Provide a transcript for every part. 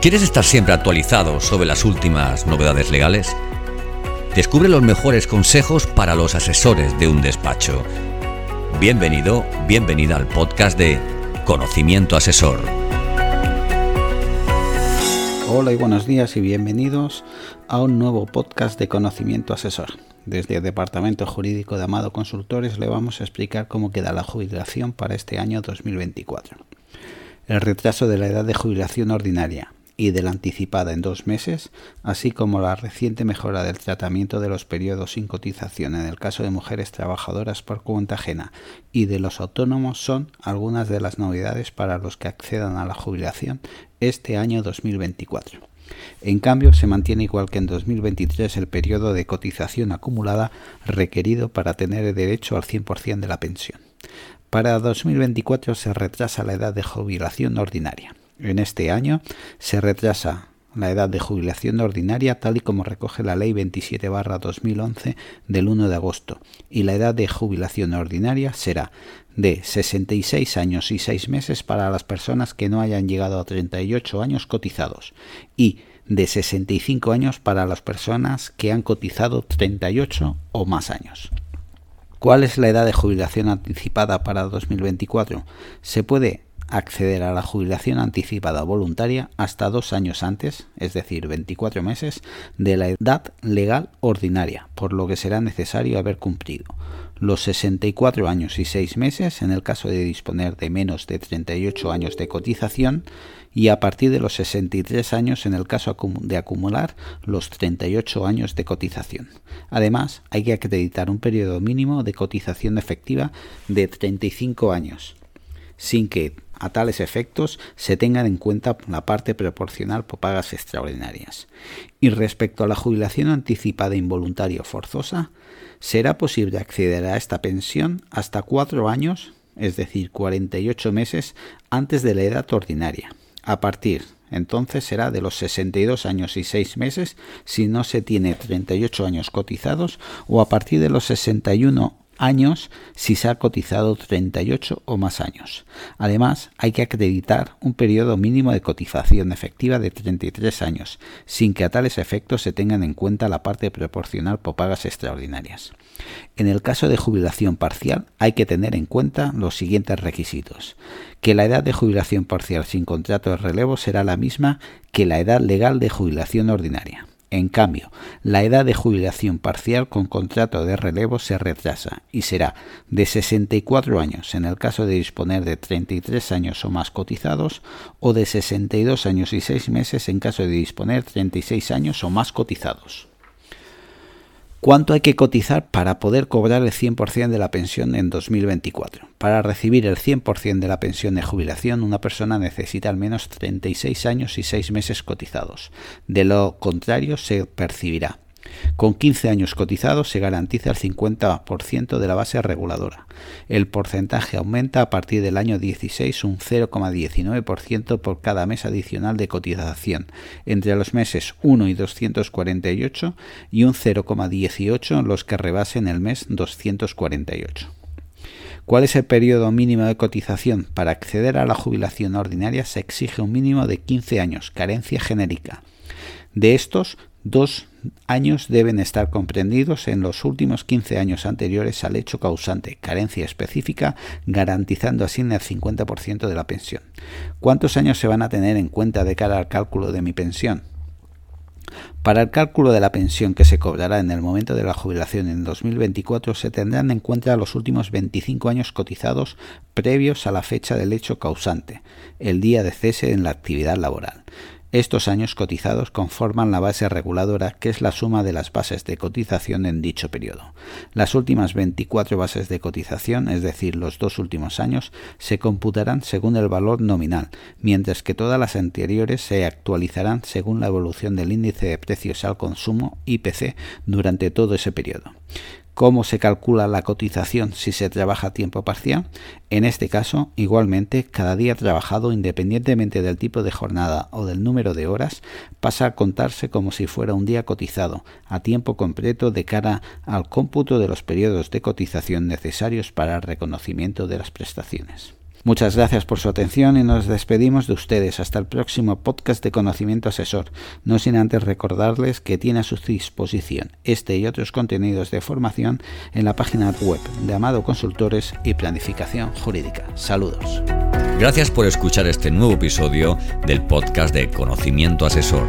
¿Quieres estar siempre actualizado sobre las últimas novedades legales? Descubre los mejores consejos para los asesores de un despacho. Bienvenido, bienvenida al podcast de Conocimiento Asesor. Hola y buenos días y bienvenidos a un nuevo podcast de Conocimiento Asesor. Desde el Departamento Jurídico de Amado Consultores le vamos a explicar cómo queda la jubilación para este año 2024. El retraso de la edad de jubilación ordinaria y de la anticipada en dos meses, así como la reciente mejora del tratamiento de los periodos sin cotización en el caso de mujeres trabajadoras por cuenta ajena y de los autónomos son algunas de las novedades para los que accedan a la jubilación este año 2024. En cambio, se mantiene igual que en 2023 el periodo de cotización acumulada requerido para tener derecho al 100% de la pensión. Para 2024 se retrasa la edad de jubilación ordinaria. En este año se retrasa la edad de jubilación ordinaria tal y como recoge la Ley 27-2011 del 1 de agosto y la edad de jubilación ordinaria será de 66 años y 6 meses para las personas que no hayan llegado a 38 años cotizados y de 65 años para las personas que han cotizado 38 o más años. ¿Cuál es la edad de jubilación anticipada para 2024? Se puede acceder a la jubilación anticipada voluntaria hasta dos años antes, es decir, 24 meses, de la edad legal ordinaria, por lo que será necesario haber cumplido los 64 años y 6 meses en el caso de disponer de menos de 38 años de cotización y a partir de los 63 años en el caso de acumular los 38 años de cotización. Además, hay que acreditar un periodo mínimo de cotización efectiva de 35 años, sin que a tales efectos se tengan en cuenta la parte proporcional por pagas extraordinarias. Y respecto a la jubilación anticipada involuntaria o forzosa, será posible acceder a esta pensión hasta cuatro años, es decir, 48 meses antes de la edad ordinaria. A partir entonces será de los 62 años y 6 meses si no se tiene 38 años cotizados o a partir de los 61 años si se ha cotizado 38 o más años. Además, hay que acreditar un periodo mínimo de cotización efectiva de 33 años, sin que a tales efectos se tengan en cuenta la parte proporcional por pagas extraordinarias. En el caso de jubilación parcial, hay que tener en cuenta los siguientes requisitos. Que la edad de jubilación parcial sin contrato de relevo será la misma que la edad legal de jubilación ordinaria. En cambio, la edad de jubilación parcial con contrato de relevo se retrasa y será de 64 años en el caso de disponer de 33 años o más cotizados o de 62 años y 6 meses en caso de disponer 36 años o más cotizados. ¿Cuánto hay que cotizar para poder cobrar el 100% de la pensión en 2024? Para recibir el 100% de la pensión de jubilación, una persona necesita al menos 36 años y 6 meses cotizados. De lo contrario, se percibirá con 15 años cotizados se garantiza el 50% de la base reguladora. El porcentaje aumenta a partir del año 16 un 0,19% por cada mes adicional de cotización entre los meses 1 y 248 y un 0,18 los que rebasen el mes 248. ¿Cuál es el periodo mínimo de cotización? Para acceder a la jubilación ordinaria se exige un mínimo de 15 años, carencia genérica. De estos, dos años deben estar comprendidos en los últimos 15 años anteriores al hecho causante, carencia específica, garantizando así el 50% de la pensión. ¿Cuántos años se van a tener en cuenta de cara al cálculo de mi pensión? Para el cálculo de la pensión que se cobrará en el momento de la jubilación en 2024 se tendrán en cuenta los últimos 25 años cotizados previos a la fecha del hecho causante, el día de cese en la actividad laboral. Estos años cotizados conforman la base reguladora, que es la suma de las bases de cotización en dicho periodo. Las últimas 24 bases de cotización, es decir, los dos últimos años, se computarán según el valor nominal, mientras que todas las anteriores se actualizarán según la evolución del índice de precios al consumo IPC durante todo ese periodo. ¿Cómo se calcula la cotización si se trabaja a tiempo parcial? En este caso, igualmente, cada día trabajado, independientemente del tipo de jornada o del número de horas, pasa a contarse como si fuera un día cotizado a tiempo completo de cara al cómputo de los periodos de cotización necesarios para el reconocimiento de las prestaciones. Muchas gracias por su atención y nos despedimos de ustedes hasta el próximo podcast de Conocimiento Asesor, no sin antes recordarles que tiene a su disposición este y otros contenidos de formación en la página web de Amado Consultores y Planificación Jurídica. Saludos. Gracias por escuchar este nuevo episodio del podcast de Conocimiento Asesor.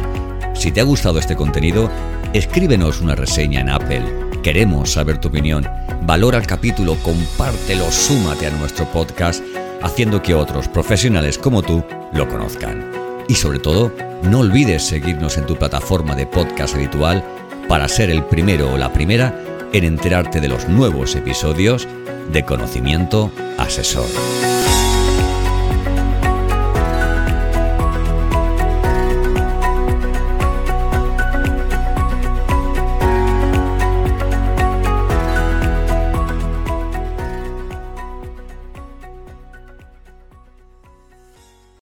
Si te ha gustado este contenido, escríbenos una reseña en Apple. Queremos saber tu opinión. Valora el capítulo, compártelo, súmate a nuestro podcast haciendo que otros profesionales como tú lo conozcan. Y sobre todo, no olvides seguirnos en tu plataforma de podcast habitual para ser el primero o la primera en enterarte de los nuevos episodios de Conocimiento Asesor.